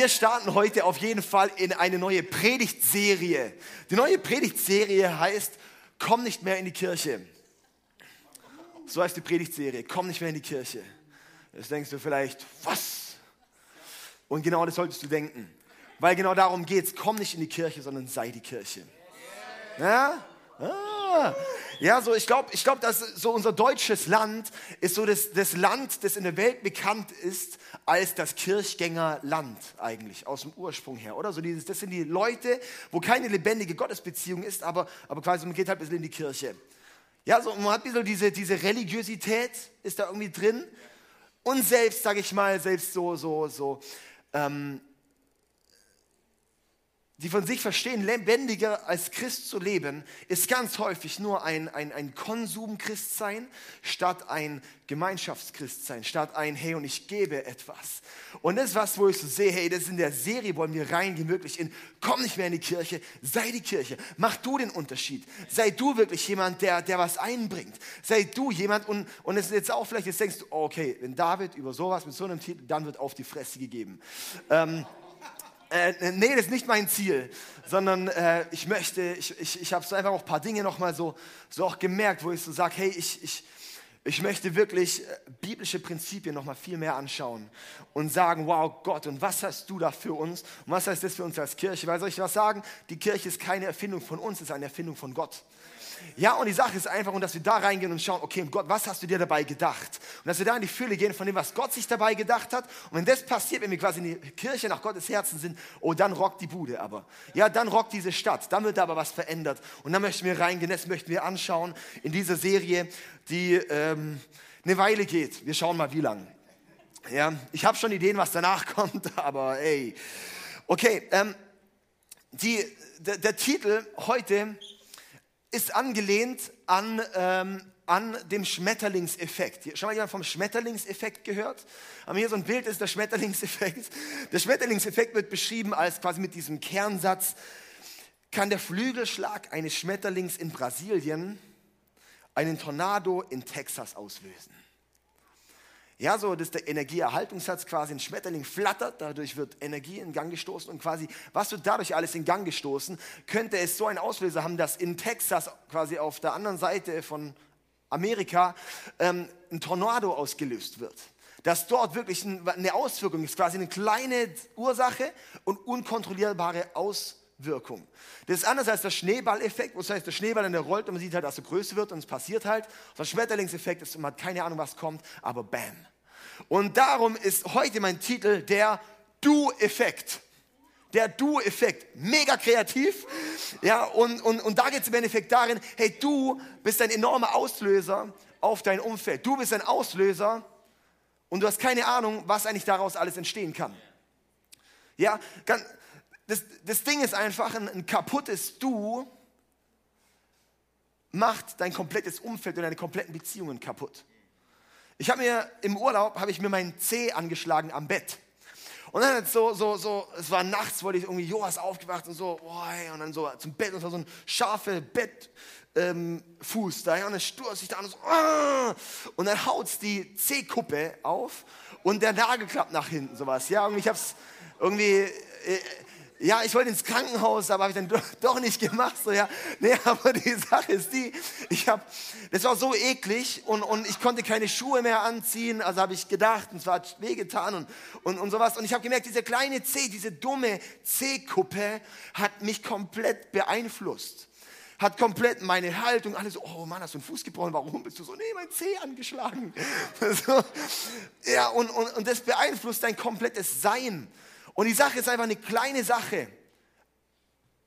wir starten heute auf jeden Fall in eine neue Predigtserie. Die neue Predigtserie heißt Komm nicht mehr in die Kirche. So heißt die Predigtserie, Komm nicht mehr in die Kirche. Jetzt denkst du vielleicht, was? Und genau das solltest du denken. Weil genau darum geht es. Komm nicht in die Kirche, sondern sei die Kirche. Ja? Ah. Ja, so ich glaube, ich glaub, dass so unser deutsches Land ist so das, das Land, das in der Welt bekannt ist als das Kirchgängerland eigentlich, aus dem Ursprung her, oder? So dieses, das sind die Leute, wo keine lebendige Gottesbeziehung ist, aber, aber quasi man geht halt ein bisschen in die Kirche. Ja, so man hat bisschen diese, diese Religiosität ist da irgendwie drin und selbst, sage ich mal, selbst so, so, so, ähm, die von sich verstehen, lebendiger als Christ zu leben, ist ganz häufig nur ein, ein, ein Konsum-Christsein statt ein Gemeinschaftschristsein, statt ein Hey und ich gebe etwas. Und das ist was, wo ich so sehe, hey, das ist in der Serie, wollen wir reingehen, wirklich in, komm nicht mehr in die Kirche, sei die Kirche, mach du den Unterschied, sei du wirklich jemand, der, der was einbringt, sei du jemand und, und es ist jetzt auch vielleicht, jetzt denkst du, okay, wenn David über sowas mit so einem Titel, dann wird auf die Fresse gegeben. Ähm, äh, nee, das ist nicht mein Ziel, sondern äh, ich möchte, ich, ich, ich habe so einfach auch ein paar Dinge nochmal so, so auch gemerkt, wo ich so sage, hey, ich, ich, ich möchte wirklich äh, biblische Prinzipien nochmal viel mehr anschauen und sagen, wow Gott, und was hast du da für uns? Und was heißt das für uns als Kirche? Weil soll ich was sagen? Die Kirche ist keine Erfindung von uns, es ist eine Erfindung von Gott. Ja, und die Sache ist einfach, und dass wir da reingehen und schauen, okay, Gott, was hast du dir dabei gedacht? Und dass wir da in die Fülle gehen von dem, was Gott sich dabei gedacht hat. Und wenn das passiert, wenn wir quasi in die Kirche nach Gottes Herzen sind, oh, dann rockt die Bude aber. Ja, dann rockt diese Stadt. Dann wird da aber was verändert. Und dann möchten wir reingehen, das möchten wir anschauen in dieser Serie, die ähm, eine Weile geht. Wir schauen mal, wie lang. Ja, ich habe schon Ideen, was danach kommt, aber ey. Okay, ähm, die, der, der Titel heute ist angelehnt an, ähm, an dem Schmetterlingseffekt. Schon mal jemand vom Schmetterlingseffekt gehört? Haben wir hier so ein Bild, ist der Schmetterlingseffekt. Der Schmetterlingseffekt wird beschrieben als quasi mit diesem Kernsatz, kann der Flügelschlag eines Schmetterlings in Brasilien einen Tornado in Texas auslösen. Ja, so das ist der Energieerhaltungssatz quasi. Ein Schmetterling flattert, dadurch wird Energie in Gang gestoßen und quasi, was wird dadurch alles in Gang gestoßen? Könnte es so einen Auslöser haben, dass in Texas quasi auf der anderen Seite von Amerika ähm, ein Tornado ausgelöst wird? Dass dort wirklich eine Auswirkung ist, quasi eine kleine Ursache und unkontrollierbare Auswirkung. Das ist anders als der Schneeballeffekt, wo es heißt, der Schneeball in der rollt und man sieht halt, dass er größer wird und es passiert halt. Der Schmetterlingseffekt ist, man hat keine Ahnung, was kommt, aber bam. Und darum ist heute mein Titel der Du-Effekt. Der Du-Effekt. Mega kreativ. Ja, und, und, und da geht es im Endeffekt darin, hey, du bist ein enormer Auslöser auf dein Umfeld. Du bist ein Auslöser und du hast keine Ahnung, was eigentlich daraus alles entstehen kann. Ja, das, das Ding ist einfach, ein, ein kaputtes Du macht dein komplettes Umfeld und deine kompletten Beziehungen kaputt. Ich habe mir im Urlaub, habe ich mir meinen Zeh angeschlagen am Bett. Und dann so, so, so, es war nachts, wollte ich irgendwie Joas aufgewacht und so, boah, und dann so zum Bett und so ein scharfer Bettfuß ähm, da, ja, und dann stürzt sich da und so, ah, und dann haut's die Zehkuppe auf und der Nagel klappt nach hinten, sowas, ja, und ich hab's irgendwie, äh, ja, ich wollte ins Krankenhaus, aber habe ich dann doch nicht gemacht. So, ja. Nee, aber die Sache ist die, ich habe, das war so eklig und, und ich konnte keine Schuhe mehr anziehen, also habe ich gedacht, und es hat wehgetan und, und, und sowas. Und ich habe gemerkt, diese kleine C, diese dumme C-Kuppe hat mich komplett beeinflusst. Hat komplett meine Haltung, alle so, oh Mann, hast du einen Fuß gebrochen, warum bist du so? Nee, mein C angeschlagen. So, ja, und, und, und das beeinflusst dein komplettes Sein. Und die Sache ist einfach eine kleine Sache.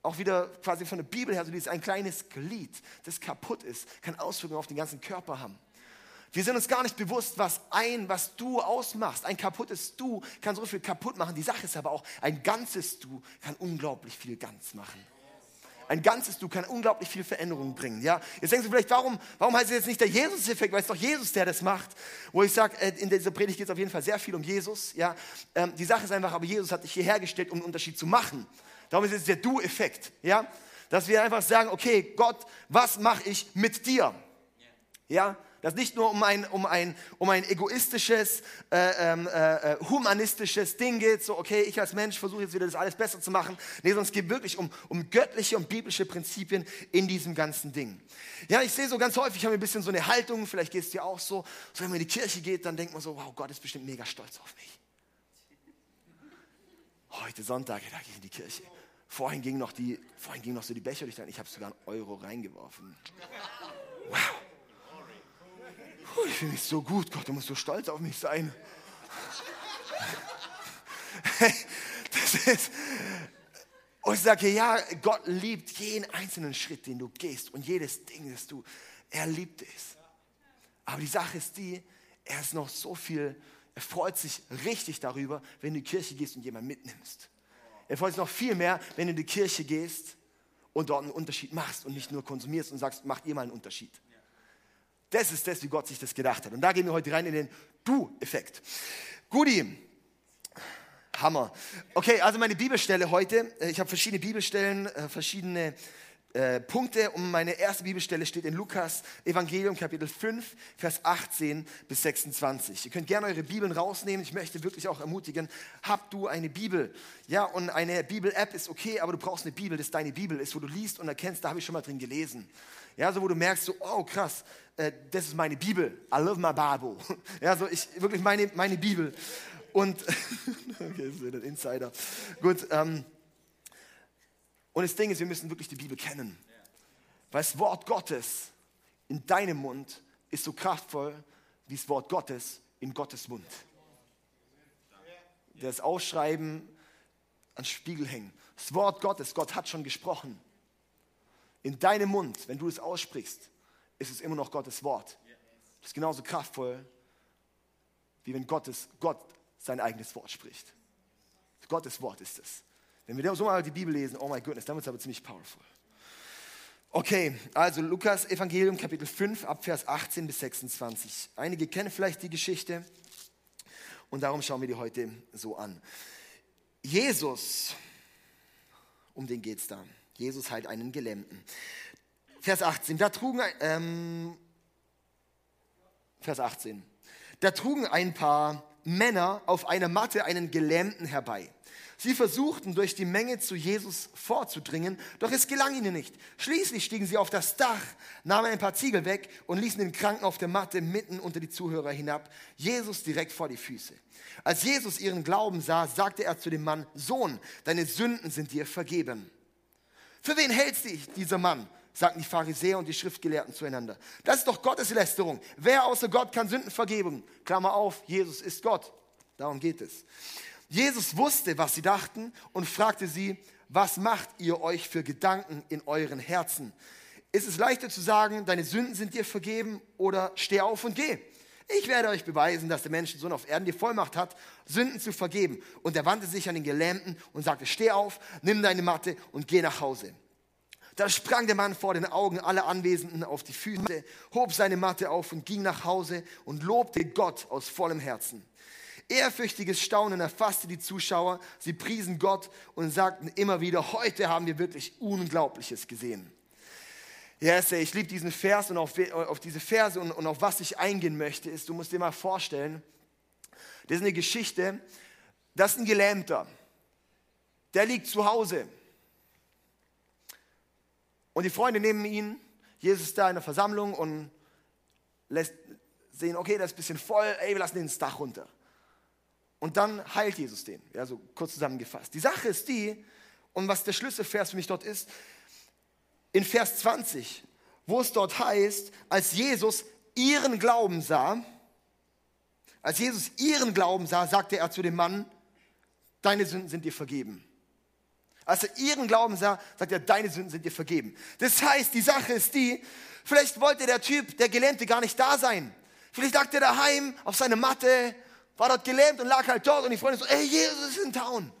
Auch wieder quasi von der Bibel her, so dieses ein kleines Glied, das kaputt ist, kann Auswirkungen auf den ganzen Körper haben. Wir sind uns gar nicht bewusst, was ein, was du ausmachst. Ein kaputtes Du kann so viel kaputt machen. Die Sache ist aber auch, ein ganzes Du kann unglaublich viel ganz machen. Ein ganzes Du kann unglaublich viel Veränderung bringen. Ja? Jetzt denkst du vielleicht, warum, warum heißt es jetzt nicht der Jesus-Effekt? Weil es doch Jesus, der das macht. Wo ich sage, äh, in dieser Predigt geht es auf jeden Fall sehr viel um Jesus. Ja? Ähm, die Sache ist einfach, aber Jesus hat dich hierher gestellt, um einen Unterschied zu machen. Darum ist es der Du-Effekt. Ja? Dass wir einfach sagen, okay, Gott, was mache ich mit dir? Ja? Dass nicht nur um ein, um ein, um ein egoistisches, äh, ähm, äh, äh, humanistisches Ding geht, so okay, ich als Mensch versuche jetzt wieder das alles besser zu machen. Nee, sondern es geht wirklich um, um göttliche und biblische Prinzipien in diesem ganzen Ding. Ja, ich sehe so ganz häufig, ich habe ein bisschen so eine Haltung, vielleicht geht es dir auch so, so wenn man in die Kirche geht, dann denkt man so, wow, Gott ist bestimmt mega stolz auf mich. Heute Sonntag, da gehe ich in die Kirche. Vorhin ging noch, die, vorhin ging noch so die Becher durch, ich habe sogar einen Euro reingeworfen. Wow. Puh, ich fühle mich so gut, Gott, du musst so stolz auf mich sein. das ist, und ich sage, ja, Gott liebt jeden einzelnen Schritt, den du gehst und jedes Ding, das du, er liebt es. Aber die Sache ist die, er ist noch so viel, er freut sich richtig darüber, wenn du in die Kirche gehst und jemanden mitnimmst. Er freut sich noch viel mehr, wenn du in die Kirche gehst und dort einen Unterschied machst und nicht nur konsumierst und sagst, macht ihr mal einen Unterschied. Das ist das, wie Gott sich das gedacht hat. Und da gehen wir heute rein in den Du-Effekt. Guti, Hammer. Okay, also meine Bibelstelle heute. Äh, ich habe verschiedene Bibelstellen, äh, verschiedene äh, Punkte. Und meine erste Bibelstelle steht in Lukas Evangelium Kapitel 5, Vers 18 bis 26. Ihr könnt gerne eure Bibeln rausnehmen. Ich möchte wirklich auch ermutigen, habt du eine Bibel. Ja, und eine Bibel-App ist okay, aber du brauchst eine Bibel, das deine Bibel ist, wo du liest und erkennst, da habe ich schon mal drin gelesen. Ja, so wo du merkst, so, oh krass, äh, das ist meine Bibel. I love my Bible. Ja, so ich, wirklich meine, meine Bibel. Und, okay, das ist ein Insider. Gut, ähm, und das Ding ist, wir müssen wirklich die Bibel kennen. Weil das Wort Gottes in deinem Mund ist so kraftvoll wie das Wort Gottes in Gottes Mund. Das Ausschreiben ans Spiegel hängen. Das Wort Gottes, Gott hat schon gesprochen. In deinem Mund, wenn du es aussprichst, ist es immer noch Gottes Wort. Das ist genauso kraftvoll, wie wenn Gottes, Gott sein eigenes Wort spricht. Gottes Wort ist es. Wenn wir so mal die Bibel lesen, oh mein Gott, dann wird es aber ziemlich powerful. Okay, also Lukas Evangelium Kapitel 5 ab Vers 18 bis 26. Einige kennen vielleicht die Geschichte und darum schauen wir die heute so an. Jesus, um den geht es da. Jesus heilt einen Gelähmten. Vers 18, da trugen, ähm, Vers 18, da trugen ein paar Männer auf einer Matte einen Gelähmten herbei. Sie versuchten durch die Menge zu Jesus vorzudringen, doch es gelang ihnen nicht. Schließlich stiegen sie auf das Dach, nahmen ein paar Ziegel weg und ließen den Kranken auf der Matte mitten unter die Zuhörer hinab, Jesus direkt vor die Füße. Als Jesus ihren Glauben sah, sagte er zu dem Mann, Sohn, deine Sünden sind dir vergeben. Für wen hält sich dieser Mann? sagten die Pharisäer und die Schriftgelehrten zueinander. Das ist doch Gotteslästerung. Wer außer Gott kann Sünden vergeben? Klammer auf, Jesus ist Gott. Darum geht es. Jesus wusste, was sie dachten und fragte sie, was macht ihr euch für Gedanken in euren Herzen? Ist es leichter zu sagen, deine Sünden sind dir vergeben oder steh auf und geh? Ich werde euch beweisen, dass der Menschensohn auf Erden die Vollmacht hat, Sünden zu vergeben. Und er wandte sich an den Gelähmten und sagte, steh auf, nimm deine Matte und geh nach Hause. Da sprang der Mann vor den Augen aller Anwesenden auf die Füße, hob seine Matte auf und ging nach Hause und lobte Gott aus vollem Herzen. Ehrfürchtiges Staunen erfasste die Zuschauer. Sie priesen Gott und sagten immer wieder, heute haben wir wirklich Unglaubliches gesehen. Yes, ich liebe diesen Vers und auf, auf diese Verse und, und auf was ich eingehen möchte, ist, du musst dir mal vorstellen, das ist eine Geschichte, das ist ein Gelähmter. Der liegt zu Hause. Und die Freunde nehmen ihn, Jesus ist da in der Versammlung und lässt sehen, okay, das ist ein bisschen voll, ey, wir lassen den ins Dach runter. Und dann heilt Jesus den. Ja, so kurz zusammengefasst. Die Sache ist die, und was der Schlüsselvers für mich dort ist, in Vers 20, wo es dort heißt, als Jesus ihren Glauben sah, als Jesus ihren Glauben sah, sagte er zu dem Mann, deine Sünden sind dir vergeben. Als er ihren Glauben sah, sagte er, deine Sünden sind dir vergeben. Das heißt, die Sache ist die, vielleicht wollte der Typ, der Gelähmte, gar nicht da sein. Vielleicht lag er daheim auf seiner Matte, war dort gelähmt und lag halt dort und die Freunde so, ey, Jesus ist in Town.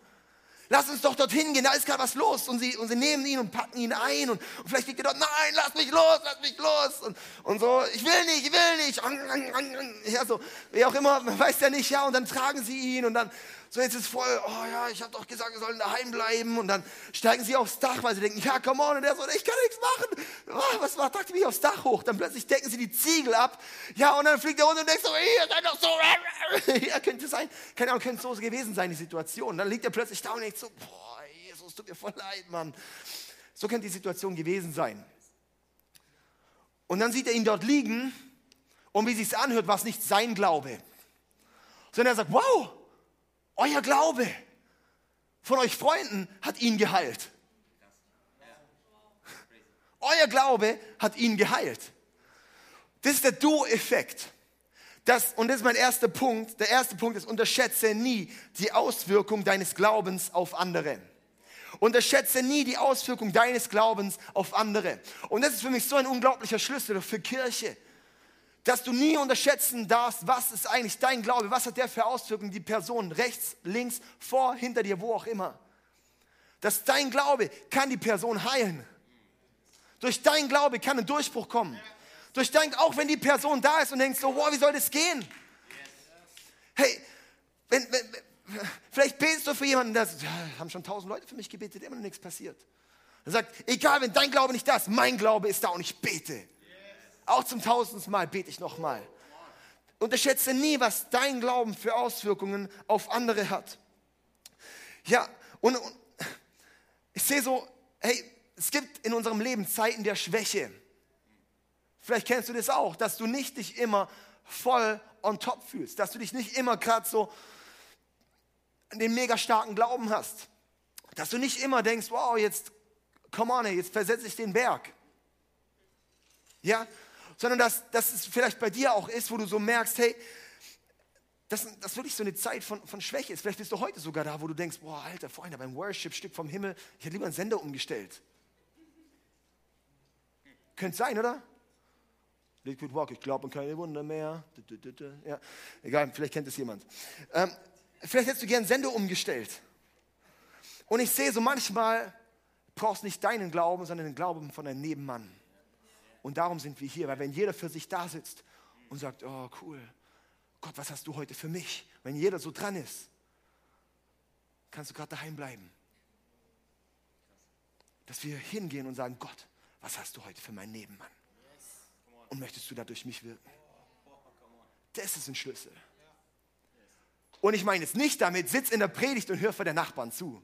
Lass uns doch dorthin gehen, da ist gerade was los. Und sie, und sie nehmen ihn und packen ihn ein und, und vielleicht liegt er dort, nein, lass mich los, lass mich los. Und, und so, ich will nicht, ich will nicht. Ja, so, wie auch immer, man weiß ja nicht, ja. Und dann tragen sie ihn und dann So, jetzt ist voll, oh ja, ich habe doch gesagt, wir sollen daheim bleiben. Und dann steigen sie aufs Dach, weil sie denken, ja, come on. Und der so, ich kann nichts machen. Oh, was macht, dachte mich aufs Dach hoch. Dann plötzlich decken sie die Ziegel ab. Ja, und dann fliegt er runter und denkt so, ihr seid doch so. ja, könnte sein. Keine Ahnung, könnte so gewesen sein, die Situation. Dann liegt er plötzlich da und denkt so, boah, Jesus, tut mir voll leid, Mann. So könnte die Situation gewesen sein. Und dann sieht er ihn dort liegen und wie sich anhört, war es nicht sein Glaube, sondern er sagt, wow, euer Glaube von euch Freunden hat ihn geheilt. Euer Glaube hat ihn geheilt. Das ist der Do-Effekt. Das, und das ist mein erster Punkt. Der erste Punkt ist, unterschätze nie die Auswirkung deines Glaubens auf andere. Unterschätze nie die Auswirkung deines Glaubens auf andere. Und das ist für mich so ein unglaublicher Schlüssel für Kirche dass du nie unterschätzen darfst, was ist eigentlich dein Glaube, was hat der für Auswirkungen, die Person rechts, links, vor, hinter dir, wo auch immer. Dass dein Glaube kann die Person heilen. Durch dein Glaube kann ein Durchbruch kommen. Durch dein, auch wenn die Person da ist und denkst so, wow, wie soll das gehen? Hey, wenn, wenn, vielleicht betest du für jemanden, das ja, haben schon tausend Leute für mich gebetet, immer noch nichts passiert. Er sagt, egal, wenn dein Glaube nicht da ist, mein Glaube ist da und ich bete. Auch zum tausendsten Mal bete ich nochmal. Unterschätze nie, was dein Glauben für Auswirkungen auf andere hat. Ja, und, und ich sehe so, hey, es gibt in unserem Leben Zeiten der Schwäche. Vielleicht kennst du das auch, dass du nicht dich immer voll on top fühlst, dass du dich nicht immer gerade so den mega starken Glauben hast, dass du nicht immer denkst, wow, jetzt, come on, jetzt versetze ich den Berg. Ja, sondern dass, dass es vielleicht bei dir auch ist, wo du so merkst, hey, das wirklich so eine Zeit von, von Schwäche ist. Vielleicht bist du heute sogar da, wo du denkst, boah, alter Freunde, beim Worship-Stück vom Himmel, ich hätte lieber einen Sender umgestellt. Könnte sein, oder? Liquid Walk, ich glaube an keine Wunder mehr. Ja, egal, vielleicht kennt es jemand. Ähm, vielleicht hättest du gern Sender umgestellt. Und ich sehe so manchmal, brauchst nicht deinen Glauben, sondern den Glauben von deinem Nebenmann. Und darum sind wir hier, weil wenn jeder für sich da sitzt und sagt, oh cool, Gott, was hast du heute für mich? Wenn jeder so dran ist, kannst du gerade daheim bleiben. Dass wir hingehen und sagen, Gott, was hast du heute für meinen Nebenmann? Und möchtest du da durch mich wirken? Das ist ein Schlüssel. Und ich meine jetzt nicht damit, sitz in der Predigt und hör für der Nachbarn zu.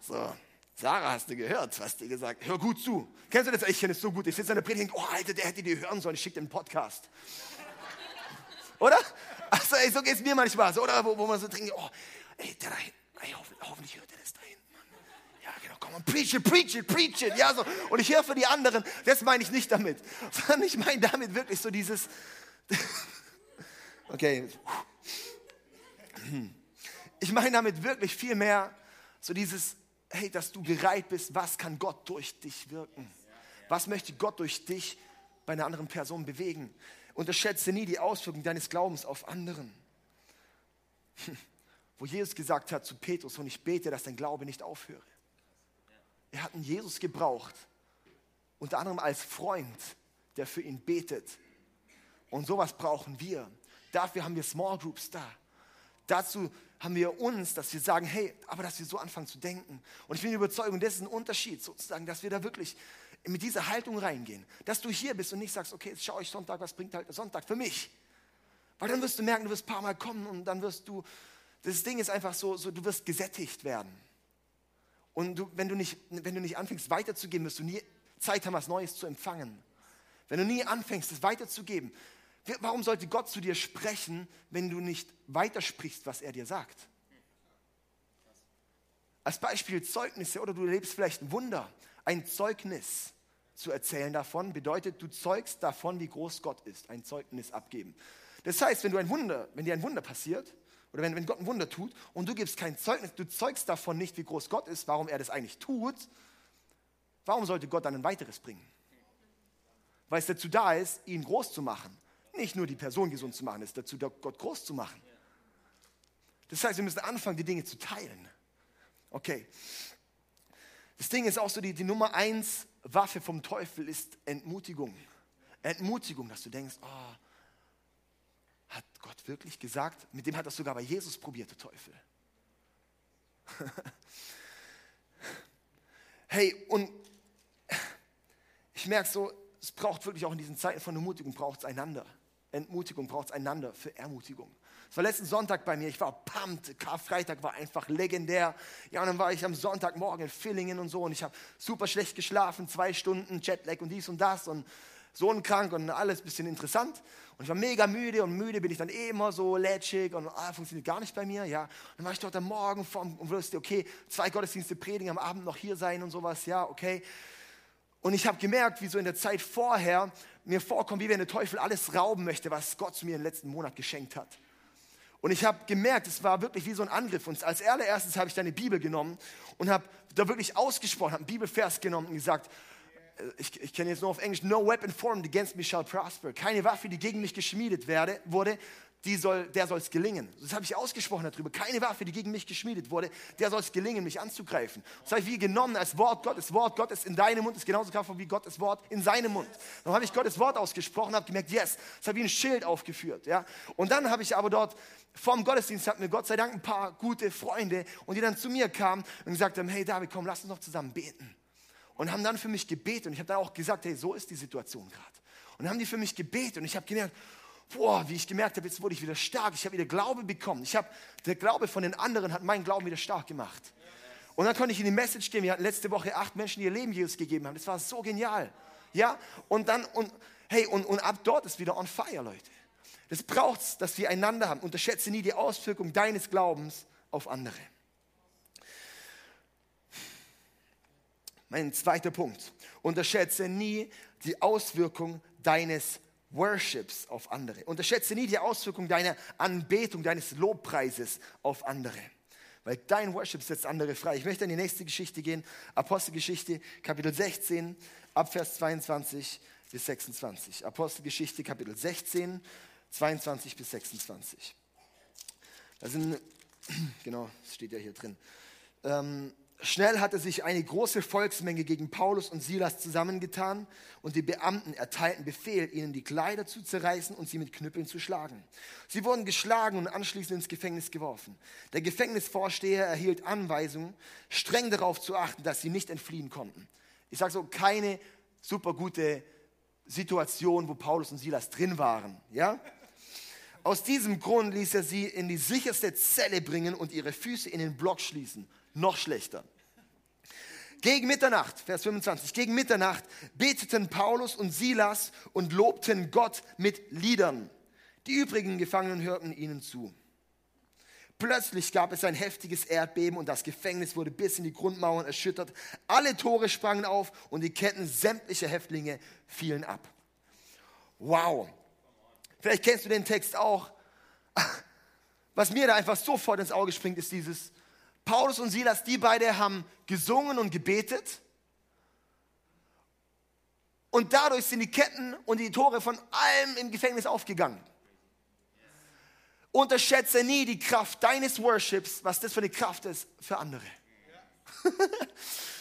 So, Sarah, hast du gehört, was die gesagt Hör gut zu. Kennst du das? Ich kenne es so gut. Ich sitze in der Predigt und denke, oh, Alter, der hätte dir hören sollen. Ich schicke den Podcast. Oder? Also, ey, so geht es mir manchmal. So, oder? Wo, wo man so denkt, oh, ey, der da hinten, ey, hoffentlich, hört er das da hinten. Ja, genau, komm on, preach it, preach it, preach it. Ja, so. Und ich höre für die anderen, das meine ich nicht damit. Sondern ich meine damit wirklich so dieses, okay. Ich meine damit wirklich viel mehr so dieses, hey, dass du bereit bist, was kann Gott durch dich wirken? Was möchte Gott durch dich bei einer anderen Person bewegen? Unterschätze nie die Auswirkungen deines Glaubens auf anderen. Wo Jesus gesagt hat zu Petrus, und ich bete, dass dein Glaube nicht aufhöre. Er hat einen Jesus gebraucht, unter anderem als Freund, der für ihn betet. Und sowas brauchen wir. Dafür haben wir Small Groups da. Dazu haben wir uns, dass wir sagen, hey, aber dass wir so anfangen zu denken. Und ich bin überzeugt, das ist ein Unterschied sozusagen, dass wir da wirklich mit dieser Haltung reingehen. Dass du hier bist und nicht sagst, okay, jetzt schaue ich Sonntag, was bringt halt der Sonntag für mich? Weil dann wirst du merken, du wirst ein paar Mal kommen und dann wirst du, das Ding ist einfach so, so du wirst gesättigt werden. Und du, wenn, du nicht, wenn du nicht anfängst weiterzugeben, wirst du nie Zeit haben, was Neues zu empfangen. Wenn du nie anfängst, es weiterzugeben, Warum sollte Gott zu dir sprechen, wenn du nicht weitersprichst, was er dir sagt? Als Beispiel Zeugnisse oder du erlebst vielleicht ein Wunder. Ein Zeugnis zu erzählen davon bedeutet, du zeugst davon, wie groß Gott ist. Ein Zeugnis abgeben. Das heißt, wenn, du ein Wunder, wenn dir ein Wunder passiert oder wenn, wenn Gott ein Wunder tut und du gibst kein Zeugnis, du zeugst davon nicht, wie groß Gott ist, warum er das eigentlich tut, warum sollte Gott dann ein weiteres bringen? Weil es dazu da ist, ihn groß zu machen nicht nur die Person gesund zu machen, es ist dazu, Gott groß zu machen. Das heißt, wir müssen anfangen, die Dinge zu teilen. Okay. Das Ding ist auch so, die, die Nummer eins Waffe vom Teufel ist Entmutigung. Entmutigung, dass du denkst, oh, hat Gott wirklich gesagt? Mit dem hat das sogar bei Jesus probiert, der Teufel. hey, und ich merke so, es braucht wirklich auch in diesen Zeiten von Ermutigung, braucht es einander. Entmutigung braucht es einander für Ermutigung. Es war letzten Sonntag bei mir, ich war pumped, Karfreitag war einfach legendär. Ja, und dann war ich am Sonntagmorgen in Villingen und so und ich habe super schlecht geschlafen, zwei Stunden Jetlag und dies und das und Sohn krank und alles ein bisschen interessant. Und ich war mega müde und müde bin ich dann eh immer so lätschig und ah, funktioniert gar nicht bei mir. Ja. Und dann war ich dort am Morgen vom, und wusste, okay, zwei Gottesdienste predigen, am Abend noch hier sein und sowas, ja, okay. Und ich habe gemerkt, wie so in der Zeit vorher mir vorkommt, wie wenn der Teufel alles rauben möchte, was Gott mir im letzten Monat geschenkt hat. Und ich habe gemerkt, es war wirklich wie so ein Angriff. Und als allererstes habe ich deine Bibel genommen und habe da wirklich ausgesprochen, habe einen Bibelvers genommen und gesagt, äh, ich, ich kenne jetzt nur auf Englisch, no weapon formed against me shall prosper. Keine Waffe, die gegen mich geschmiedet werde, wurde, die soll, der soll es gelingen. Das habe ich ausgesprochen darüber. Keine Waffe, die gegen mich geschmiedet wurde, der soll es gelingen, mich anzugreifen. Das habe ich wie genommen als Wort Gottes. Wort Gottes in deinem Mund ist genauso kraftvoll wie Gottes Wort in seinem Mund. Dann habe ich Gottes Wort ausgesprochen, habe gemerkt, yes, das habe ich wie ein Schild aufgeführt. Ja? Und dann habe ich aber dort vom Gottesdienst hatten wir Gott sei Dank ein paar gute Freunde und die dann zu mir kamen und gesagt haben, hey David, komm, lass uns noch zusammen beten. Und haben dann für mich gebetet und ich habe dann auch gesagt, hey, so ist die Situation gerade. Und dann haben die für mich gebetet und ich habe gemerkt, boah, wie ich gemerkt habe, jetzt wurde ich wieder stark, ich habe wieder Glaube bekommen. Ich habe, der Glaube von den anderen hat meinen Glauben wieder stark gemacht. Und dann konnte ich in die Message gehen. Wir hatten letzte Woche acht Menschen, die ihr Leben Jesus gegeben haben. Das war so genial. Ja, und dann, und hey, und, und ab dort ist wieder on fire, Leute. Das braucht es, dass wir einander haben. Unterschätze nie die Auswirkung deines Glaubens auf andere. Mein zweiter Punkt. Unterschätze nie die Auswirkung deines Worships auf andere. Unterschätze nie die Auswirkung deiner Anbetung, deines Lobpreises auf andere. Weil dein Worship setzt andere frei. Ich möchte in die nächste Geschichte gehen. Apostelgeschichte, Kapitel 16, Abvers 22 bis 26. Apostelgeschichte, Kapitel 16, 22 bis 26. Da sind, genau, das steht ja hier drin. Ähm, Schnell hatte sich eine große Volksmenge gegen Paulus und Silas zusammengetan und die Beamten erteilten Befehl, ihnen die Kleider zu zerreißen und sie mit Knüppeln zu schlagen. Sie wurden geschlagen und anschließend ins Gefängnis geworfen. Der Gefängnisvorsteher erhielt Anweisungen, streng darauf zu achten, dass sie nicht entfliehen konnten. Ich sage so, keine super gute Situation, wo Paulus und Silas drin waren. Ja? Aus diesem Grund ließ er sie in die sicherste Zelle bringen und ihre Füße in den Block schließen noch schlechter. Gegen Mitternacht, Vers 25, gegen Mitternacht beteten Paulus und Silas und lobten Gott mit Liedern. Die übrigen Gefangenen hörten ihnen zu. Plötzlich gab es ein heftiges Erdbeben und das Gefängnis wurde bis in die Grundmauern erschüttert. Alle Tore sprangen auf und die Ketten sämtlicher Häftlinge fielen ab. Wow. Vielleicht kennst du den Text auch. Was mir da einfach sofort ins Auge springt, ist dieses, Paulus und Silas, die beide haben gesungen und gebetet. Und dadurch sind die Ketten und die Tore von allem im Gefängnis aufgegangen. Unterschätze nie die Kraft deines Worships, was das für eine Kraft ist für andere.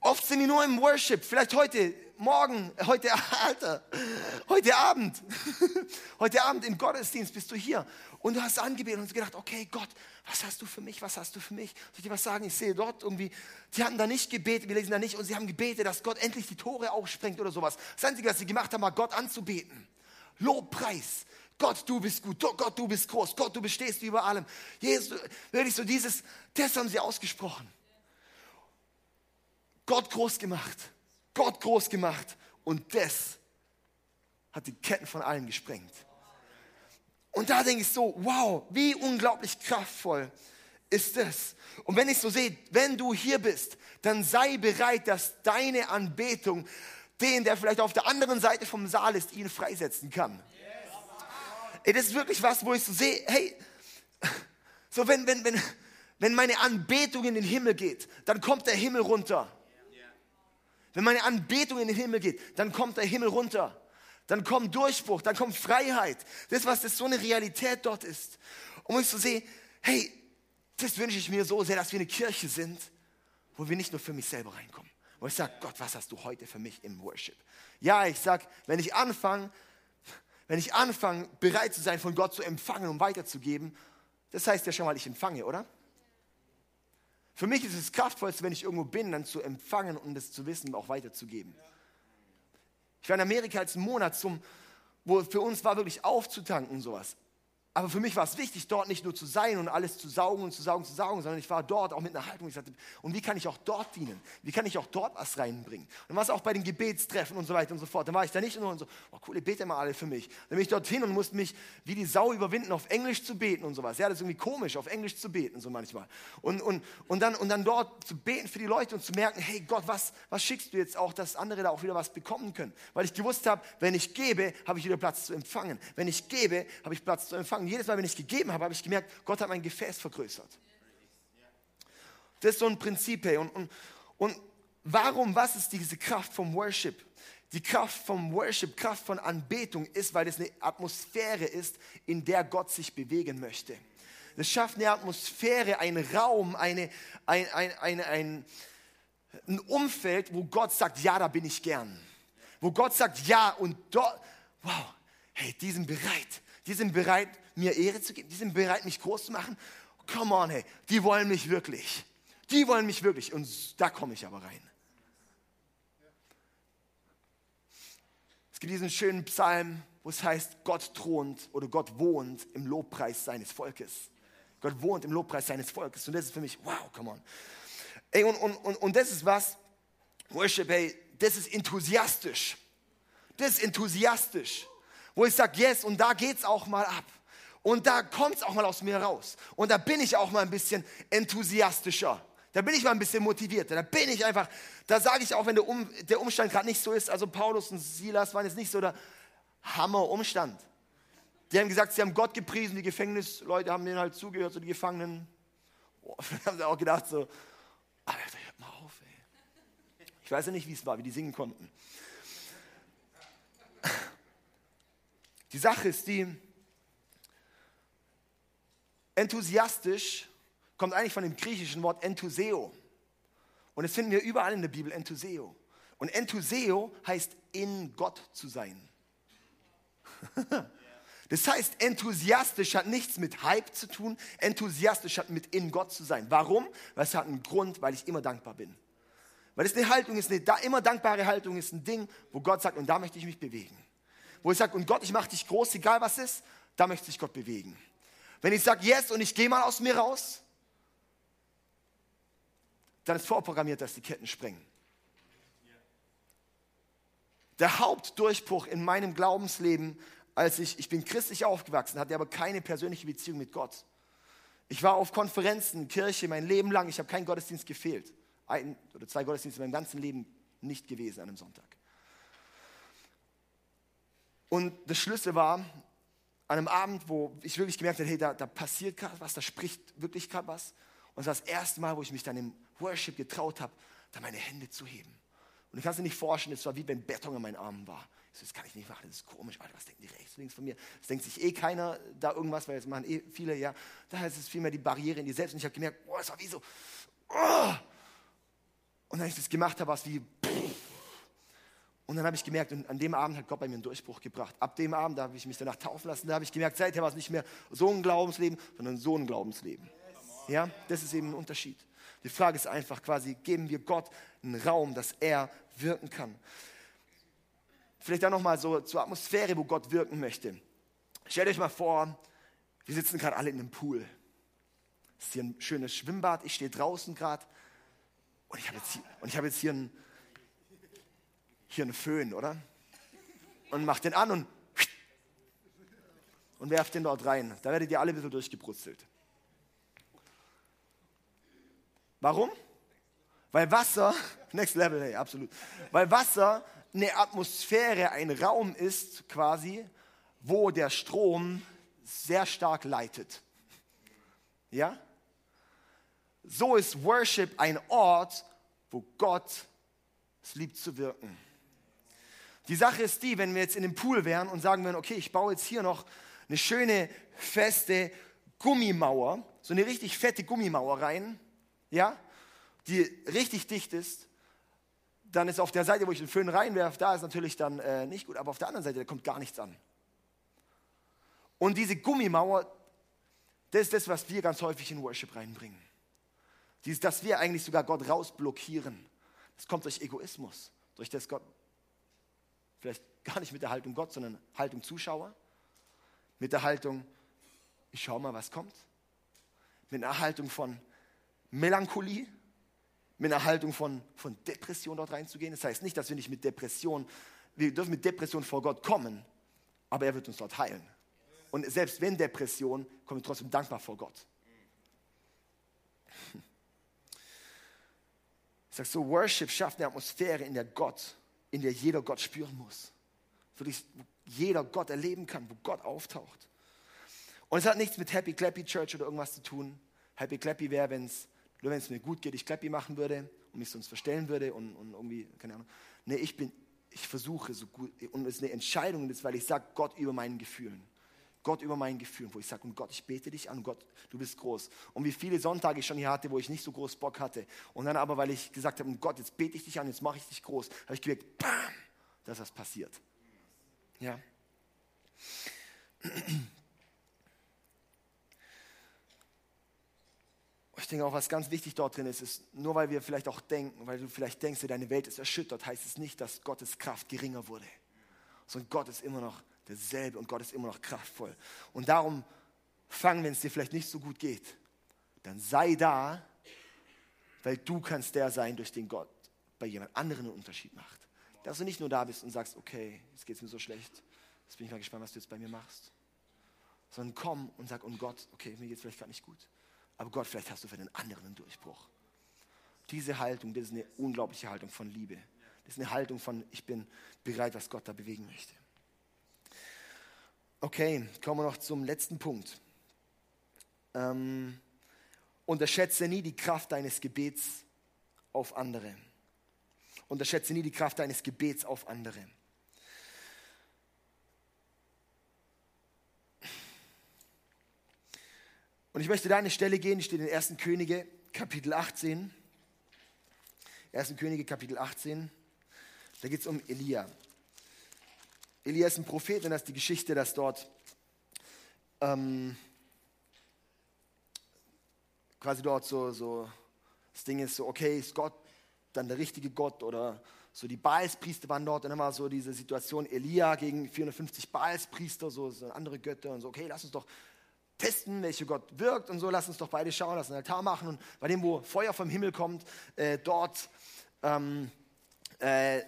Oft sind die nur im Worship, vielleicht heute, morgen, heute, Alter, heute Abend, heute Abend im Gottesdienst bist du hier und du hast angebetet und gedacht, okay, Gott, was hast du für mich, was hast du für mich? Soll ich dir was sagen? Ich sehe dort irgendwie, die hatten da nicht gebetet, wir lesen da nicht, und sie haben gebetet, dass Gott endlich die Tore aufsprengt oder sowas. Das Einzige, was sie gemacht haben, war Gott anzubeten. Lobpreis. Gott, du bist gut. Gott, du bist groß. Gott, du bestehst über allem. Jesus, wirklich so dieses, das haben sie ausgesprochen. Gott groß gemacht. Gott groß gemacht. Und das hat die Ketten von allen gesprengt. Und da denke ich so, wow, wie unglaublich kraftvoll ist das. Und wenn ich so sehe, wenn du hier bist, dann sei bereit, dass deine Anbetung den, der vielleicht auf der anderen Seite vom Saal ist, ihn freisetzen kann. Ey, das ist wirklich was, wo ich so sehe, hey, so wenn, wenn, wenn, wenn meine Anbetung in den Himmel geht, dann kommt der Himmel runter. Wenn meine Anbetung in den Himmel geht, dann kommt der Himmel runter dann kommt Durchbruch, dann kommt Freiheit. Das, was das so eine Realität dort ist. Und ich so sehe, hey, das wünsche ich mir so sehr, dass wir eine Kirche sind, wo wir nicht nur für mich selber reinkommen. Wo ich sage, Gott, was hast du heute für mich im Worship? Ja, ich sage, wenn ich anfange, wenn ich anfange, bereit zu sein, von Gott zu empfangen und weiterzugeben, das heißt ja schon mal, ich empfange, oder? Für mich ist es kraftvollste, wenn ich irgendwo bin, dann zu empfangen und das zu wissen und auch weiterzugeben. Ich war in Amerika als einen Monat zum, wo für uns war wirklich aufzutanken und sowas. Aber für mich war es wichtig, dort nicht nur zu sein und alles zu saugen und zu saugen, zu saugen, sondern ich war dort auch mit einer Haltung. Ich sagte, und wie kann ich auch dort dienen? Wie kann ich auch dort was reinbringen? Und es auch bei den Gebetstreffen und so weiter und so fort. Dann war ich da nicht nur und so, oh cool, bete mal alle für mich. Dann bin ich dorthin und musste mich wie die Sau überwinden, auf Englisch zu beten und sowas. Ja, das ist irgendwie komisch, auf Englisch zu beten, so manchmal. Und, und, und, dann, und dann dort zu beten für die Leute und zu merken, hey Gott, was, was schickst du jetzt auch, dass andere da auch wieder was bekommen können? Weil ich gewusst habe, wenn ich gebe, habe ich wieder Platz zu empfangen. Wenn ich gebe, habe ich Platz zu empfangen. Jedes Mal, wenn ich gegeben gegeben habe, habe ich gemerkt, Gott hat mein Gefäß vergrößert. Das ist so ein Prinzip. Hey. Und, und, und warum, was ist diese Kraft vom Worship? Die Kraft vom Worship, Kraft von Anbetung ist, weil es eine Atmosphäre ist, in der Gott sich bewegen möchte. Es schafft eine Atmosphäre, einen Raum, eine, ein, ein, ein, ein, ein Umfeld, wo Gott sagt, ja, da bin ich gern. Wo Gott sagt, ja, und dort, wow, hey, die sind bereit. Die sind bereit, mir Ehre zu geben. Die sind bereit, mich groß zu machen. Come on, hey, die wollen mich wirklich. Die wollen mich wirklich. Und da komme ich aber rein. Es gibt diesen schönen Psalm, wo es heißt, Gott thront oder Gott wohnt im Lobpreis seines Volkes. Gott wohnt im Lobpreis seines Volkes. Und das ist für mich, wow, come on. Ey, und, und, und, und das ist was, Worship, hey, das ist enthusiastisch. Das ist enthusiastisch. Wo ich sage, yes, und da geht es auch mal ab. Und da kommt es auch mal aus mir raus. Und da bin ich auch mal ein bisschen enthusiastischer. Da bin ich mal ein bisschen motivierter. Da bin ich einfach, da sage ich auch, wenn der, um, der Umstand gerade nicht so ist, also Paulus und Silas waren jetzt nicht so der Hammer-Umstand. Die haben gesagt, sie haben Gott gepriesen, die Gefängnisleute haben denen halt zugehört, so die Gefangenen. Oh, haben sie auch gedacht so, Alter, hört mal auf, ey. Ich weiß ja nicht, wie es war, wie die singen konnten. Die Sache ist die, enthusiastisch kommt eigentlich von dem griechischen Wort enthuseo. Und das finden wir überall in der Bibel, enthuseo. Und enthuseo heißt in Gott zu sein. Das heißt, enthusiastisch hat nichts mit Hype zu tun, enthusiastisch hat mit in Gott zu sein. Warum? Weil es hat einen Grund, weil ich immer dankbar bin. Weil es eine Haltung ist, eine immer dankbare Haltung ist ein Ding, wo Gott sagt, und da möchte ich mich bewegen. Wo ich sage, und Gott, ich mache dich groß, egal was ist, da möchte sich Gott bewegen. Wenn ich sage yes und ich gehe mal aus mir raus, dann ist vorprogrammiert, dass die Ketten sprengen. Der Hauptdurchbruch in meinem Glaubensleben, als ich, ich bin christlich aufgewachsen, hatte aber keine persönliche Beziehung mit Gott. Ich war auf Konferenzen, Kirche mein Leben lang, ich habe keinen Gottesdienst gefehlt. Ein oder zwei Gottesdienste in meinem ganzen Leben nicht gewesen an einem Sonntag. Und das Schlüssel war, an einem Abend, wo ich wirklich gemerkt habe, hey, da, da passiert gerade was, da spricht wirklich gerade was. Und es war das erste Mal, wo ich mich dann im Worship getraut habe, da meine Hände zu heben. Und du kannst dir nicht vorstellen, es war wie wenn Beton in meinen Armen war. Ich so, das kann ich nicht machen, das ist komisch, Alter, was denken die rechts, links von mir? Das denkt sich eh keiner da irgendwas, weil jetzt machen eh viele, ja. Daher ist es vielmehr die Barriere in dir selbst. Und ich habe gemerkt, oh, es war wie so, oh. Und als ich das gemacht habe, war es wie, und dann habe ich gemerkt, und an dem Abend hat Gott bei mir einen Durchbruch gebracht. Ab dem Abend, habe ich mich danach taufen lassen, da habe ich gemerkt, seither war es nicht mehr so ein Glaubensleben, sondern so ein Glaubensleben. Ja, das ist eben ein Unterschied. Die Frage ist einfach quasi, geben wir Gott einen Raum, dass er wirken kann. Vielleicht dann nochmal so zur Atmosphäre, wo Gott wirken möchte. Stellt euch mal vor, wir sitzen gerade alle in einem Pool. Es ist hier ein schönes Schwimmbad, ich stehe draußen gerade und ich habe jetzt, hab jetzt hier ein hier einen Föhn, oder? Und macht den an und, und werft den dort rein. Da werdet ihr alle ein bisschen durchgebrutzelt. Warum? Weil Wasser, next level, hey, absolut. Weil Wasser eine Atmosphäre, ein Raum ist quasi, wo der Strom sehr stark leitet. Ja? So ist Worship ein Ort, wo Gott es liebt zu wirken. Die Sache ist die, wenn wir jetzt in dem Pool wären und sagen würden, okay, ich baue jetzt hier noch eine schöne, feste Gummimauer, so eine richtig fette Gummimauer rein, ja, die richtig dicht ist, dann ist auf der Seite, wo ich den Föhn reinwerfe, da ist natürlich dann äh, nicht gut, aber auf der anderen Seite, da kommt gar nichts an. Und diese Gummimauer, das ist das, was wir ganz häufig in Worship reinbringen. Dieses, dass wir eigentlich sogar Gott rausblockieren. Das kommt durch Egoismus, durch das Gott, vielleicht gar nicht mit der Haltung Gott, sondern Haltung Zuschauer, mit der Haltung, ich schau mal, was kommt, mit einer Haltung von Melancholie, mit einer Haltung von, von Depression dort reinzugehen. Das heißt nicht, dass wir nicht mit Depression, wir dürfen mit Depression vor Gott kommen, aber er wird uns dort heilen. Und selbst wenn Depression, kommen wir trotzdem dankbar vor Gott. Ich sage so, Worship schafft eine Atmosphäre, in der Gott, in der jeder Gott spüren muss. Wo jeder Gott erleben kann, wo Gott auftaucht. Und es hat nichts mit Happy Clappy Church oder irgendwas zu tun. Happy Clappy wäre, wenn es nur mir gut geht, ich Clappy machen würde und mich sonst verstellen würde und, und irgendwie, keine Ahnung. Nee, ich bin, ich versuche so gut, und es ist eine Entscheidung, weil ich sage Gott über meinen Gefühlen. Gott über meinen Gefühlen, wo ich sage, und Gott, ich bete dich an, Gott, du bist groß. Und wie viele Sonntage ich schon hier hatte, wo ich nicht so groß Bock hatte. Und dann aber, weil ich gesagt habe, Gott, jetzt bete ich dich an, jetzt mache ich dich groß, habe ich gemerkt, bam, dass das passiert. Ja. Ich denke auch, was ganz wichtig dort drin ist, ist, nur weil wir vielleicht auch denken, weil du vielleicht denkst, deine Welt ist erschüttert, heißt es nicht, dass Gottes Kraft geringer wurde. Sondern Gott ist immer noch derselbe und Gott ist immer noch kraftvoll. Und darum fang, wenn es dir vielleicht nicht so gut geht, dann sei da, weil du kannst der sein, durch den Gott bei jemand anderen einen Unterschied macht. Dass du nicht nur da bist und sagst, okay, jetzt geht es mir so schlecht, jetzt bin ich mal gespannt, was du jetzt bei mir machst. Sondern komm und sag, um Gott, okay, mir geht es vielleicht gerade nicht gut aber Gott, vielleicht hast du für den anderen einen Durchbruch. Diese Haltung, das ist eine unglaubliche Haltung von Liebe. Das ist eine Haltung von, ich bin bereit, was Gott da bewegen möchte. Okay, kommen wir noch zum letzten Punkt. Ähm, unterschätze nie die Kraft deines Gebets auf andere. Unterschätze nie die Kraft deines Gebets auf andere. Und ich möchte da eine Stelle gehen, die steht in 1. Könige, Kapitel 18. 1. Könige, Kapitel 18. Da geht es um Elia. Elia ist ein Prophet und das ist die Geschichte, dass dort ähm, quasi dort so, so, das Ding ist so, okay, ist Gott dann der richtige Gott oder so die Baalspriester waren dort und dann war so diese Situation Elia gegen 450 Baalspriester, so, so andere Götter und so, okay, lass uns doch testen, welcher Gott wirkt und so. Lass uns doch beide schauen, lass einen Altar machen. Und bei dem, wo Feuer vom Himmel kommt, äh, dort, ähm, äh,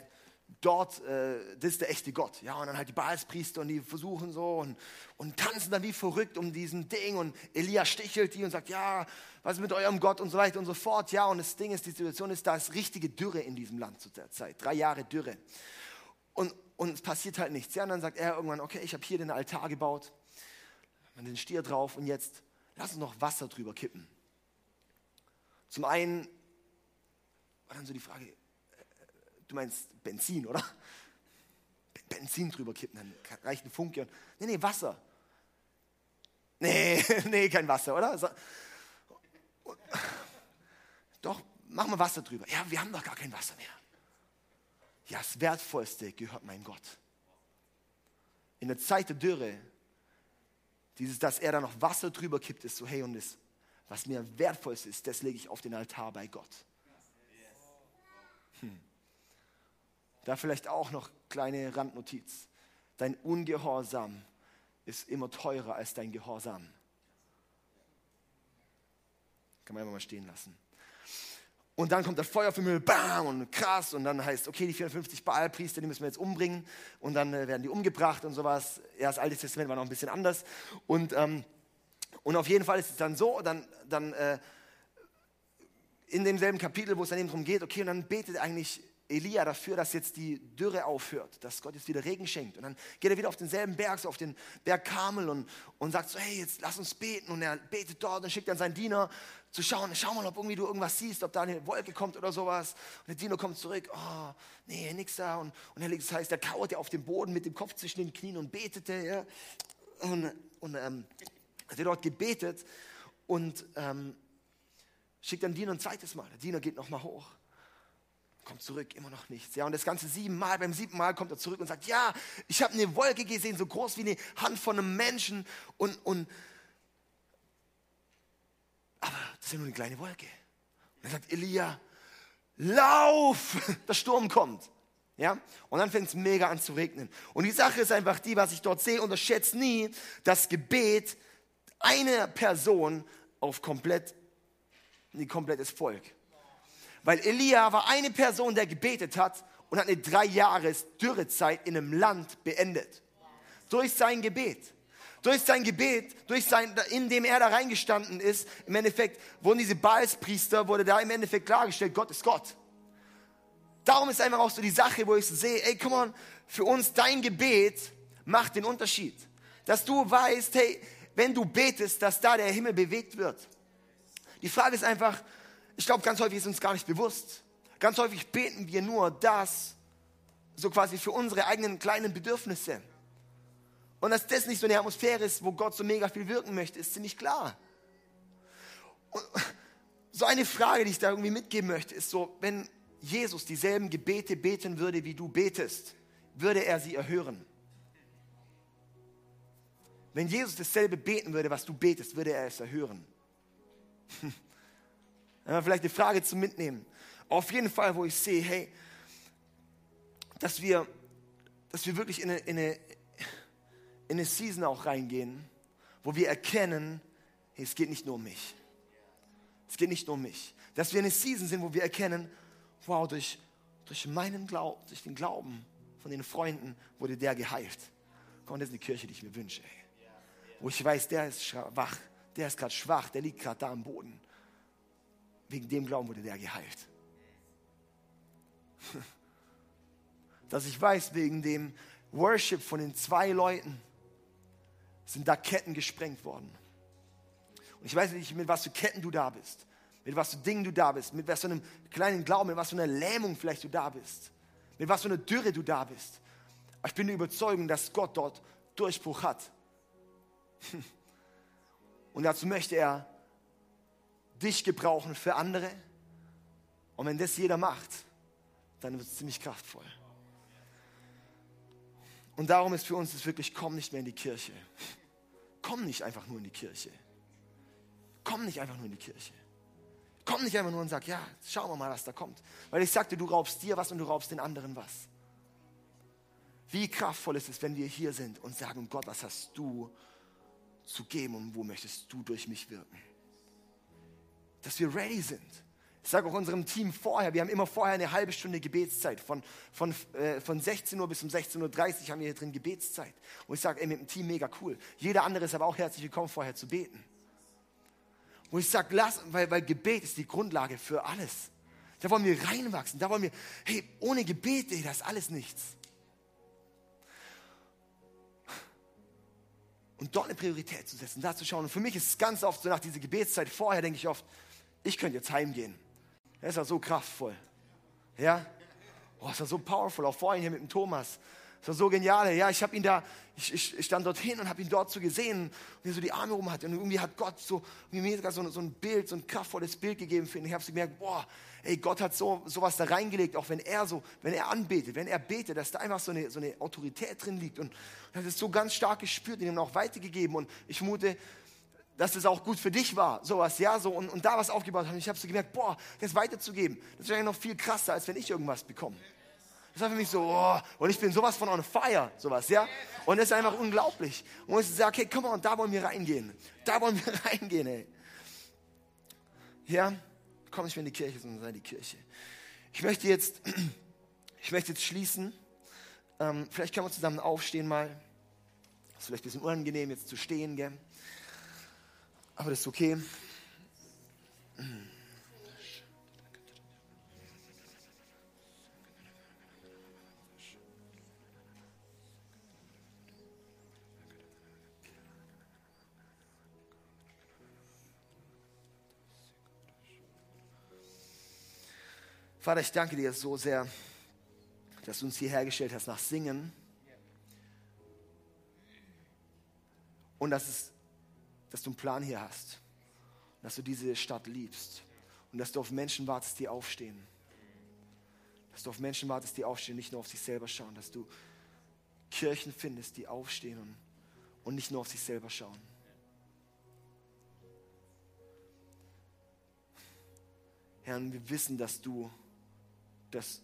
dort, äh, das ist der echte Gott. Ja, und dann halt die Baalspriester und die versuchen so und, und tanzen dann wie verrückt um diesen Ding. Und Elia stichelt die und sagt, ja, was ist mit eurem Gott und so weiter und so fort. Ja, und das Ding ist, die Situation ist, da ist richtige Dürre in diesem Land zu der Zeit. Drei Jahre Dürre. Und, und es passiert halt nichts. Ja, und dann sagt er irgendwann, okay, ich habe hier den Altar gebaut den Stier drauf und jetzt lass uns noch Wasser drüber kippen. Zum einen war dann so die Frage, du meinst Benzin, oder? Benzin drüber kippen, dann reicht ein Funke. Nee, nee, Wasser. Nee, nee, kein Wasser, oder? So, doch, mach mal Wasser drüber. Ja, wir haben doch gar kein Wasser mehr. Ja, das Wertvollste gehört mein Gott. In der Zeit der Dürre dieses, dass er da noch Wasser drüber kippt, ist so, hey, und das, was mir wertvollst ist, das lege ich auf den Altar bei Gott. Da vielleicht auch noch kleine Randnotiz. Dein Ungehorsam ist immer teurer als dein Gehorsam. Kann man einfach mal stehen lassen. Und dann kommt das Feuer vom Himmel, bam, und krass. Und dann heißt, okay, die 450 Baalpriester, die müssen wir jetzt umbringen. Und dann äh, werden die umgebracht und sowas. Ja, das Alte Testament war noch ein bisschen anders. Und, ähm, und auf jeden Fall ist es dann so, dann, dann äh, in demselben Kapitel, wo es dann eben darum geht, okay, und dann betet eigentlich Elia dafür, dass jetzt die Dürre aufhört, dass Gott jetzt wieder Regen schenkt. Und dann geht er wieder auf denselben Berg, so auf den Berg Kamel und, und sagt so, hey, jetzt lass uns beten. Und er betet dort und schickt dann seinen Diener zu schauen, schau mal, ob irgendwie du irgendwas siehst, ob da eine Wolke kommt oder sowas. Und der Diener kommt zurück, oh, nee, nix da. Und, und das heißt, er kauerte auf dem Boden mit dem Kopf zwischen den Knien und betete. Ja. Und, und ähm, hat dort gebetet und ähm, schickt dann Diener ein zweites Mal. Der Diener geht nochmal hoch Kommt zurück, immer noch nichts. Ja, und das Ganze siebenmal, beim siebten Mal kommt er zurück und sagt, ja, ich habe eine Wolke gesehen, so groß wie eine Hand von einem Menschen. Und, und aber das ist ja nur eine kleine Wolke. Und dann sagt Elia, lauf, der Sturm kommt. Ja? Und dann fängt es mega an zu regnen. Und die Sache ist einfach die, was ich dort sehe, unterschätzt nie das Gebet einer Person auf komplett, ein komplettes Volk. Weil Elia war eine Person, der gebetet hat und hat eine drei Jahres Dürrezeit in einem Land beendet. Durch sein Gebet. Durch sein Gebet, durch sein, indem er da reingestanden ist, im Endeffekt wurden diese Baalspriester, wurde da im Endeffekt klargestellt, Gott ist Gott. Darum ist einfach auch so die Sache, wo ich so sehe, ey, come on, für uns dein Gebet macht den Unterschied. Dass du weißt, hey, wenn du betest, dass da der Himmel bewegt wird. Die Frage ist einfach, ich glaube, ganz häufig ist uns gar nicht bewusst. Ganz häufig beten wir nur das, so quasi für unsere eigenen kleinen Bedürfnisse. Und dass das nicht so eine Atmosphäre ist, wo Gott so mega viel wirken möchte, ist ziemlich klar. Und so eine Frage, die ich da irgendwie mitgeben möchte, ist so, wenn Jesus dieselben Gebete beten würde, wie du betest, würde er sie erhören. Wenn Jesus dasselbe beten würde, was du betest, würde er es erhören. Vielleicht eine Frage zum Mitnehmen. Auf jeden Fall, wo ich sehe, hey, dass wir, dass wir wirklich in eine, in, eine, in eine Season auch reingehen, wo wir erkennen, hey, es geht nicht nur um mich. Es geht nicht nur um mich. Dass wir in eine Season sind, wo wir erkennen, wow, durch, durch meinen Glauben, durch den Glauben von den Freunden wurde der geheilt. Komm, das ist eine Kirche, die ich mir wünsche. Ey wo ich weiß, der ist schwach, der ist gerade schwach, der liegt gerade da am Boden. Wegen dem Glauben wurde der geheilt. Dass ich weiß, wegen dem Worship von den zwei Leuten sind da Ketten gesprengt worden. Und ich weiß nicht, mit was für Ketten du da bist, mit was für Dingen du da bist, mit was für einem kleinen Glauben, mit was für einer Lähmung vielleicht du da bist, mit was für einer Dürre du da bist. Aber ich bin der Überzeugung, dass Gott dort Durchbruch hat Und dazu möchte er dich gebrauchen für andere. Und wenn das jeder macht, dann wird es ziemlich kraftvoll. Und darum ist für uns es wirklich, komm nicht mehr in die Kirche. Komm nicht einfach nur in die Kirche. Komm nicht einfach nur in die Kirche. Komm nicht einfach nur und sag, ja, schauen wir mal, was da kommt. Weil ich sagte, du raubst dir was und du raubst den anderen was. Wie kraftvoll ist es, wenn wir hier sind und sagen, Gott, was hast du zu geben und wo möchtest du durch mich wirken. Dass wir ready sind. Ich sage auch unserem Team vorher, wir haben immer vorher eine halbe Stunde Gebetszeit. Von, von, äh, von 16 Uhr bis um 16.30 Uhr haben wir hier drin Gebetszeit. Und ich sage, ey, mit dem Team mega cool. Jeder andere ist aber auch herzlich willkommen, vorher zu beten. Und ich sage, lass, weil, weil Gebet ist die Grundlage für alles. Da wollen wir reinwachsen. Da wollen wir, hey, ohne Gebet, ey, das ist alles nichts. und dort eine Priorität zu setzen, da zu schauen. Und für mich ist es ganz oft so nach dieser Gebetszeit vorher, denke ich oft, ich könnte jetzt heimgehen. Er ist ja so kraftvoll. Ja? Oh, ist ja so powerful, auch vorhin hier mit dem Thomas. Das war so genial. Ja, ich habe ihn da, ich, ich, ich, stand dorthin und habe ihn dort so gesehen, wie er so die Arme rum hat. Und irgendwie hat Gott so, mir sogar so, so ein Bild, so ein kraftvolles Bild gegeben für ihn. Ich habe so gemerkt, boah, ey, Gott hat so sowas da reingelegt, auch wenn er so, wenn er anbetet, wenn er betet, dass da einfach so eine, so eine Autorität drin liegt. Und hat es so ganz stark gespürt und ihm auch weitergegeben. Und ich mute, dass es auch gut für dich war, sowas, ja, so, und, und da was aufgebaut haben. Ich habe so gemerkt, boah, das weiterzugeben, das eigentlich noch viel krasser, als wenn ich irgendwas bekomme. Das war für mich so, oh, und ich bin sowas von on fire, sowas, ja. Und das ist einfach unglaublich. Und ich sage, okay, komm mal, da wollen wir reingehen. Da wollen wir reingehen, ey. Ja, komm nicht mehr in die Kirche, sondern sei die Kirche. Ich möchte jetzt, ich möchte jetzt schließen. Ähm, vielleicht können wir zusammen aufstehen mal. Ist vielleicht ein bisschen unangenehm, jetzt zu stehen, gell? Aber das ist okay. Vater, ich danke dir so sehr, dass du uns hierher gestellt hast nach Singen. Und dass, es, dass du einen Plan hier hast. Dass du diese Stadt liebst. Und dass du auf Menschen wartest, die aufstehen. Dass du auf Menschen wartest, die aufstehen, nicht nur auf sich selber schauen. Dass du Kirchen findest, die aufstehen und, und nicht nur auf sich selber schauen. Herr, wir wissen, dass du, dass,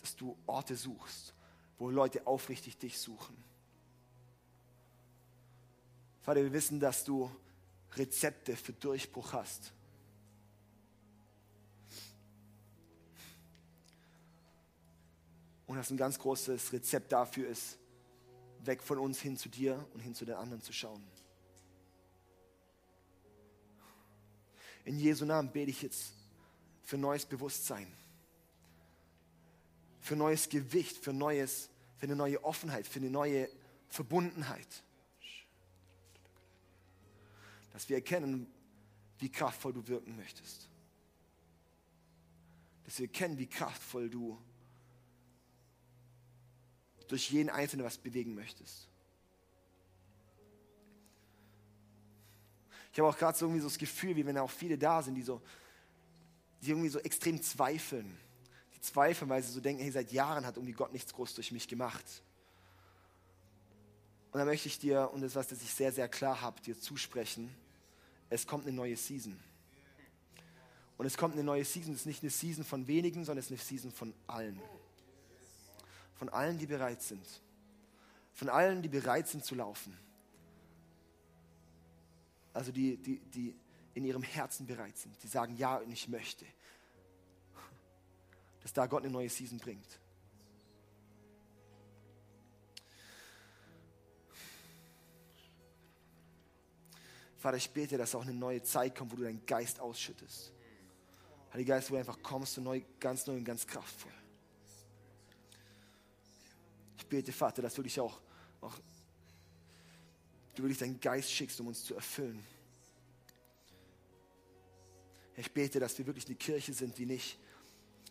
dass du Orte suchst, wo Leute aufrichtig dich suchen. Vater, wir wissen, dass du Rezepte für Durchbruch hast. Und dass ein ganz großes Rezept dafür ist, weg von uns hin zu dir und hin zu den anderen zu schauen. In Jesu Namen bete ich jetzt für neues Bewusstsein, für neues Gewicht, für, neues, für eine neue Offenheit, für eine neue Verbundenheit. Dass wir erkennen, wie kraftvoll du wirken möchtest. Dass wir erkennen, wie kraftvoll du durch jeden Einzelnen was bewegen möchtest. Ich habe auch gerade so irgendwie so das Gefühl, wie wenn auch viele da sind, die so, die irgendwie so extrem zweifeln. Die zweifeln, weil sie so denken, hey, seit Jahren hat irgendwie Gott nichts groß durch mich gemacht. Und da möchte ich dir, und das ist was, das ich sehr, sehr klar habe, dir zusprechen, es kommt eine neue Season. Und es kommt eine neue Season, es ist nicht eine Season von wenigen, sondern es ist eine Season von allen. Von allen, die bereit sind. Von allen, die bereit sind zu laufen. Also die, die, die in ihrem Herzen bereit sind. Die sagen, ja, und ich möchte. Dass da Gott eine neue Season bringt. Vater, ich bete, dass auch eine neue Zeit kommt, wo du deinen Geist ausschüttest. Heiliger Geist, wo du einfach kommst und neu, ganz neu und ganz kraftvoll. Ich bete, Vater, dass du dich auch, auch du wirklich deinen Geist schickst, um uns zu erfüllen. Ich bete, dass wir wirklich eine Kirche sind, die nicht,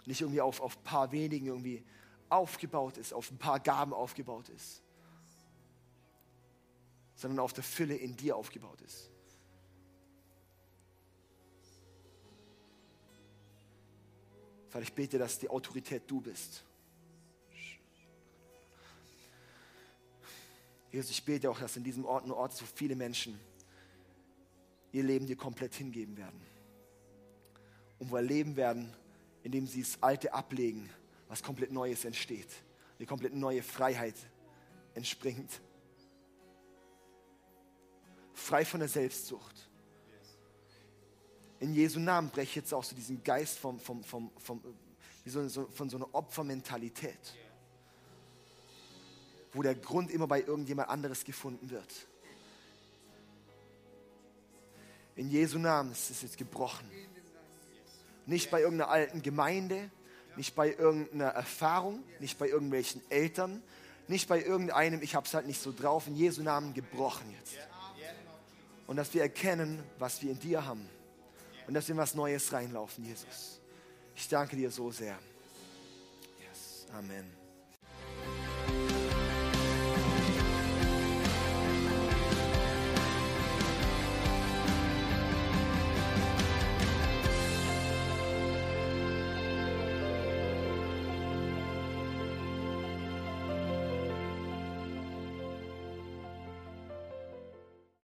nicht irgendwie auf, auf ein paar wenigen irgendwie aufgebaut ist, auf ein paar Gaben aufgebaut ist, sondern auf der Fülle in dir aufgebaut ist. Vater, ich bete, dass die Autorität du bist. Jesus, ich bete auch, dass in diesem Ort ein Ort so viele Menschen ihr Leben dir komplett hingeben werden. Und wo erleben werden, indem sie das Alte ablegen, was komplett Neues entsteht. Eine komplett neue Freiheit entspringt. Frei von der Selbstsucht in Jesu Namen breche ich jetzt auch so diesen Geist vom, vom, vom, vom, wie so, so, von so einer Opfermentalität, wo der Grund immer bei irgendjemand anderes gefunden wird. In Jesu Namen ist es jetzt gebrochen. Nicht bei irgendeiner alten Gemeinde, nicht bei irgendeiner Erfahrung, nicht bei irgendwelchen Eltern, nicht bei irgendeinem, ich habe es halt nicht so drauf, in Jesu Namen gebrochen jetzt. Und dass wir erkennen, was wir in dir haben und dass wir in was Neues reinlaufen, Jesus. Ich danke dir so sehr. Yes. Amen.